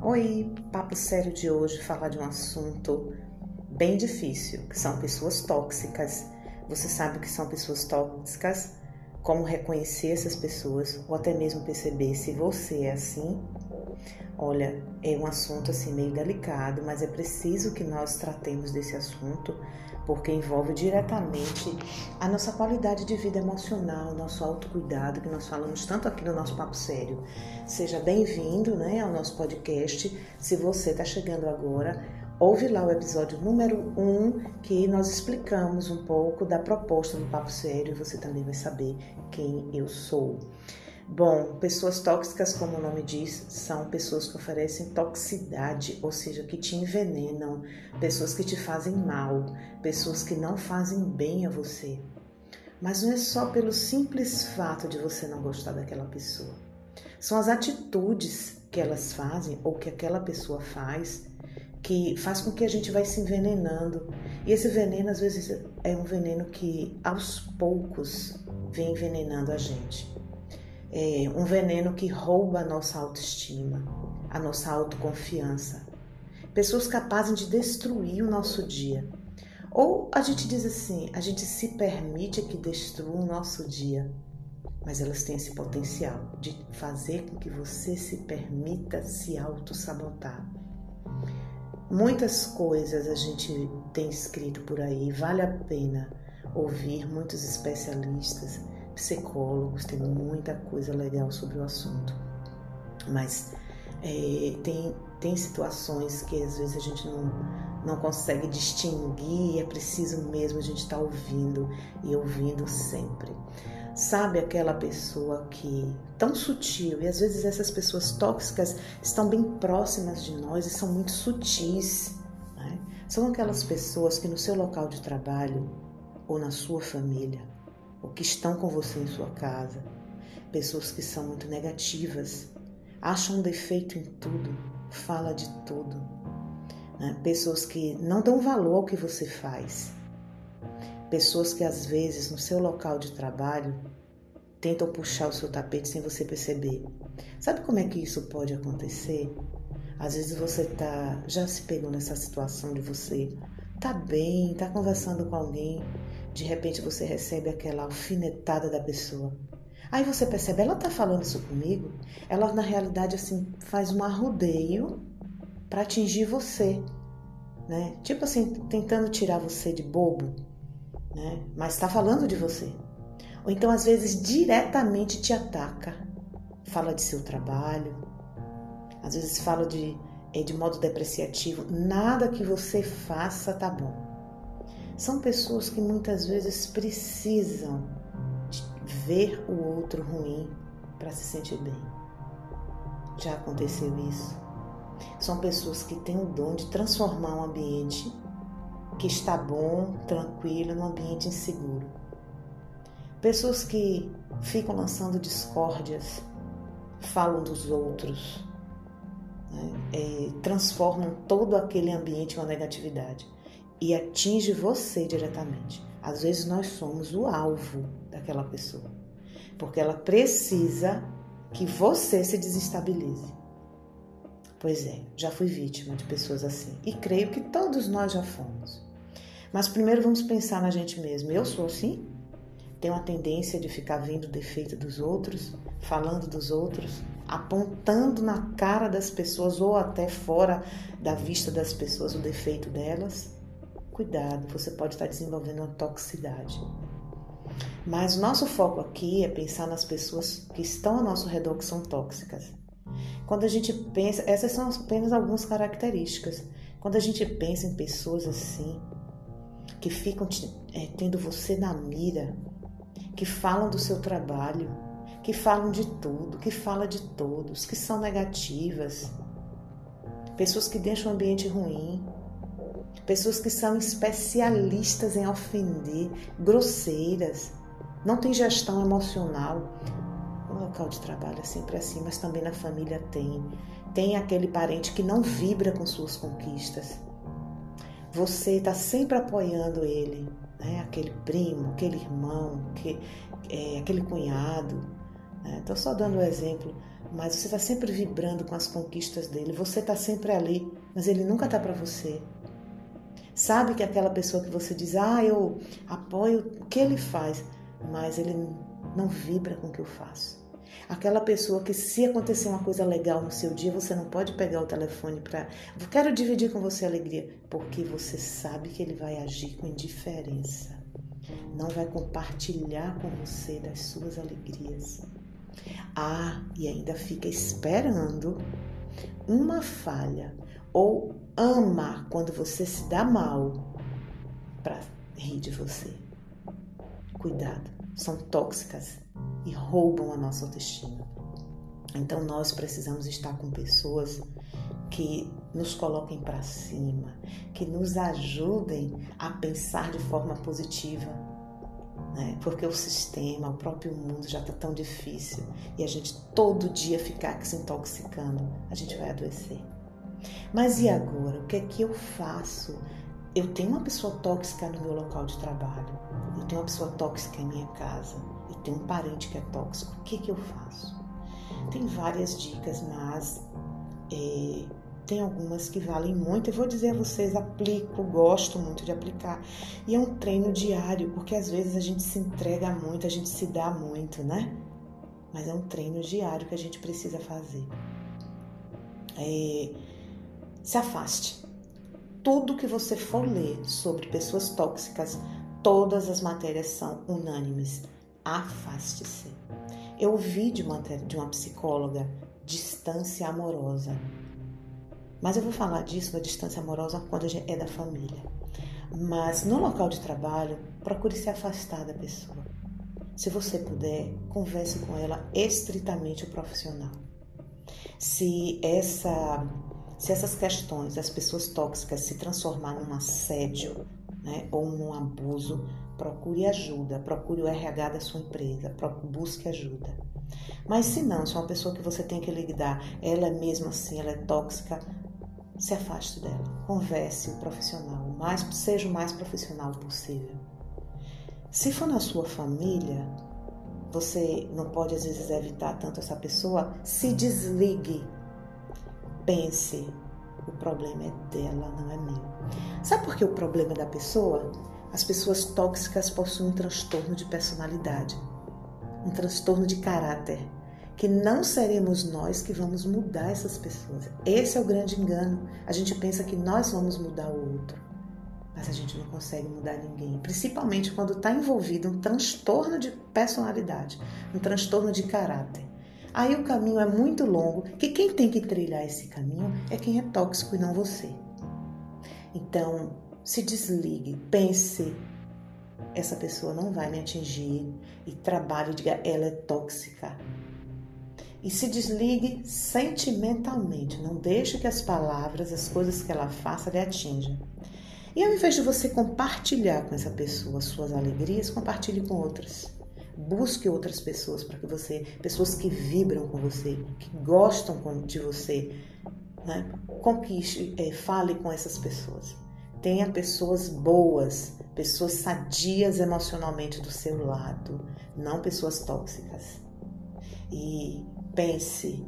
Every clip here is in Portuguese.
Oi, papo sério de hoje falar de um assunto bem difícil, que são pessoas tóxicas. Você sabe o que são pessoas tóxicas? Como reconhecer essas pessoas ou até mesmo perceber se você é assim? Olha, é um assunto assim meio delicado, mas é preciso que nós tratemos desse assunto porque envolve diretamente a nossa qualidade de vida emocional, nosso autocuidado, que nós falamos tanto aqui no nosso Papo Sério. Seja bem-vindo né, ao nosso podcast. Se você está chegando agora, ouve lá o episódio número 1, um, que nós explicamos um pouco da proposta do Papo Sério e você também vai saber quem eu sou. Bom, pessoas tóxicas, como o nome diz, são pessoas que oferecem toxicidade, ou seja, que te envenenam, pessoas que te fazem mal, pessoas que não fazem bem a você. Mas não é só pelo simples fato de você não gostar daquela pessoa. São as atitudes que elas fazem ou que aquela pessoa faz que faz com que a gente vai se envenenando. E esse veneno às vezes é um veneno que aos poucos vem envenenando a gente é, um veneno que rouba a nossa autoestima, a nossa autoconfiança. Pessoas capazes de destruir o nosso dia. Ou a gente diz assim, a gente se permite que destrua o nosso dia, mas elas têm esse potencial de fazer com que você se permita se auto-sabotar. Muitas coisas a gente tem escrito por aí, vale a pena ouvir muitos especialistas psicólogos, tem muita coisa legal sobre o assunto. Mas é, tem, tem situações que às vezes a gente não, não consegue distinguir, é preciso mesmo a gente estar tá ouvindo e ouvindo sempre. Sabe aquela pessoa que tão sutil, e às vezes essas pessoas tóxicas estão bem próximas de nós e são muito sutis. Né? São aquelas pessoas que no seu local de trabalho ou na sua família ou que estão com você em sua casa, pessoas que são muito negativas, acham um defeito em tudo, fala de tudo, né? pessoas que não dão valor ao que você faz, pessoas que às vezes no seu local de trabalho tentam puxar o seu tapete sem você perceber. Sabe como é que isso pode acontecer? Às vezes você tá já se pegou nessa situação de você tá bem, tá conversando com alguém de repente você recebe aquela alfinetada da pessoa. Aí você percebe, ela tá falando isso comigo? Ela na realidade assim faz um arrodeio para atingir você, né? Tipo assim, tentando tirar você de bobo, né? Mas está falando de você. Ou então às vezes diretamente te ataca, fala de seu trabalho, às vezes fala de é, de modo depreciativo, nada que você faça tá bom. São pessoas que muitas vezes precisam ver o outro ruim para se sentir bem. Já aconteceu isso? São pessoas que têm o dom de transformar um ambiente que está bom, tranquilo, num ambiente inseguro. Pessoas que ficam lançando discórdias, falam dos outros, né? é, transformam todo aquele ambiente em uma negatividade e atinge você diretamente. Às vezes nós somos o alvo daquela pessoa, porque ela precisa que você se desestabilize. Pois é, já fui vítima de pessoas assim e creio que todos nós já fomos. Mas primeiro vamos pensar na gente mesmo. Eu sou assim? Tenho a tendência de ficar vendo o defeito dos outros, falando dos outros, apontando na cara das pessoas ou até fora da vista das pessoas o defeito delas cuidado, você pode estar desenvolvendo uma toxicidade. Mas o nosso foco aqui é pensar nas pessoas que estão ao nosso redor que são tóxicas. Quando a gente pensa, essas são apenas algumas características. Quando a gente pensa em pessoas assim, que ficam é, tendo você na mira, que falam do seu trabalho, que falam de tudo, que falam de todos, que são negativas, pessoas que deixam o ambiente ruim, pessoas que são especialistas em ofender, grosseiras, não tem gestão emocional. No local de trabalho é sempre assim, mas também na família tem. Tem aquele parente que não vibra com suas conquistas. Você está sempre apoiando ele, né? aquele primo, aquele irmão, que, é, aquele cunhado, Estou né? só dando um exemplo, mas você está sempre vibrando com as conquistas dele. Você está sempre ali, mas ele nunca está para você. Sabe que aquela pessoa que você diz, ah, eu apoio o que ele faz, mas ele não vibra com o que eu faço. Aquela pessoa que, se acontecer uma coisa legal no seu dia, você não pode pegar o telefone para. Quero dividir com você a alegria, porque você sabe que ele vai agir com indiferença. Não vai compartilhar com você das suas alegrias. Ah, e ainda fica esperando uma falha ou ama quando você se dá mal para rir de você. Cuidado, são tóxicas e roubam a nossa autoestima. Então nós precisamos estar com pessoas que nos coloquem para cima, que nos ajudem a pensar de forma positiva. Né? Porque o sistema, o próprio mundo já está tão difícil e a gente todo dia ficar se intoxicando, a gente vai adoecer. Mas e agora? O que é que eu faço? Eu tenho uma pessoa tóxica no meu local de trabalho, eu tenho uma pessoa tóxica em minha casa tem um parente que é tóxico, o que, que eu faço? Tem várias dicas, mas é, tem algumas que valem muito. Eu vou dizer a vocês, aplico, gosto muito de aplicar. E é um treino diário, porque às vezes a gente se entrega muito, a gente se dá muito, né? Mas é um treino diário que a gente precisa fazer. É, se afaste. Tudo que você for ler sobre pessoas tóxicas, todas as matérias são unânimes afaste-se. Eu ouvi de uma, de uma psicóloga distância amorosa. Mas eu vou falar disso da distância amorosa quando é da família. Mas no local de trabalho, procure se afastar da pessoa. Se você puder, converse com ela estritamente o profissional. Se essa se essas questões das pessoas tóxicas se transformar num assédio né, ou num abuso, procure ajuda, procure o RH da sua empresa, busque ajuda. Mas se não, se é uma pessoa que você tem que lidar, ela é mesmo assim, ela é tóxica, se afaste dela. Converse o profissional, mais, seja o mais profissional possível. Se for na sua família, você não pode às vezes evitar tanto essa pessoa, se desligue. Pense, o problema é dela, não é meu. Sabe por que o problema é da pessoa? As pessoas tóxicas possuem um transtorno de personalidade, um transtorno de caráter, que não seremos nós que vamos mudar essas pessoas. Esse é o grande engano. A gente pensa que nós vamos mudar o outro, mas a gente não consegue mudar ninguém, principalmente quando está envolvido um transtorno de personalidade, um transtorno de caráter. Aí o caminho é muito longo, que quem tem que trilhar esse caminho é quem é tóxico e não você. Então, se desligue, pense, essa pessoa não vai me atingir e trabalhe, diga, ela é tóxica. E se desligue sentimentalmente, não deixe que as palavras, as coisas que ela faça lhe atinjam. E ao invés de você compartilhar com essa pessoa suas alegrias, compartilhe com outras. Busque outras pessoas para que você, pessoas que vibram com você, que gostam de você, né? conquiste, é, fale com essas pessoas. Tenha pessoas boas, pessoas sadias emocionalmente do seu lado, não pessoas tóxicas. E pense,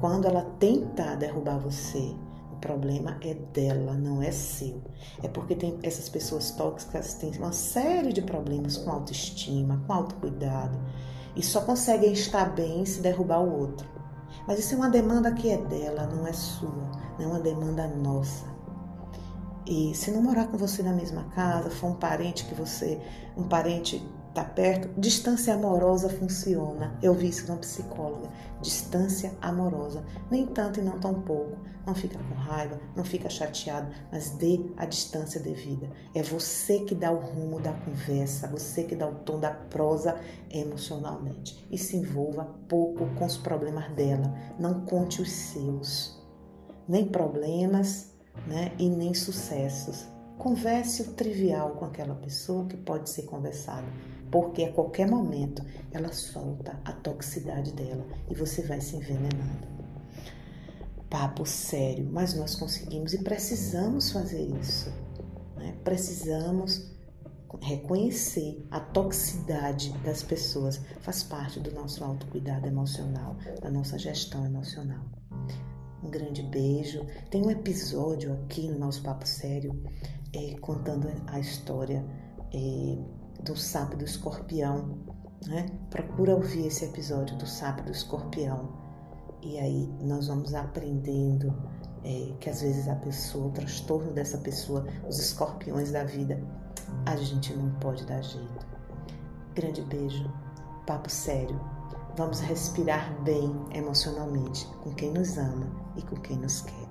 quando ela tentar derrubar você, o problema é dela, não é seu. É porque tem essas pessoas tóxicas têm uma série de problemas com autoestima, com autocuidado e só conseguem estar bem se derrubar o outro. Mas isso é uma demanda que é dela, não é sua, não é uma demanda nossa. E se não morar com você na mesma casa, for um parente que você, um parente tá perto, distância amorosa funciona. Eu vi isso numa psicóloga. Distância amorosa. Nem tanto e não tão pouco. Não fica com raiva, não fica chateado, mas dê a distância devida. É você que dá o rumo da conversa, você que dá o tom da prosa emocionalmente. E se envolva pouco com os problemas dela. Não conte os seus. Nem problemas, né? e nem sucessos. Converse o trivial com aquela pessoa que pode ser conversado, porque a qualquer momento ela solta a toxicidade dela e você vai se envenenando. Papo sério, mas nós conseguimos e precisamos fazer isso. Né? Precisamos reconhecer a toxicidade das pessoas faz parte do nosso autocuidado emocional, da nossa gestão emocional. Um grande beijo. Tem um episódio aqui no nosso Papo Sério é, contando a história é, do sapo do escorpião. Né? Procura ouvir esse episódio do sapo do escorpião. E aí nós vamos aprendendo é, que às vezes a pessoa, o transtorno dessa pessoa, os escorpiões da vida, a gente não pode dar jeito. Grande beijo, papo sério. Vamos respirar bem emocionalmente com quem nos ama e com quem nos quer.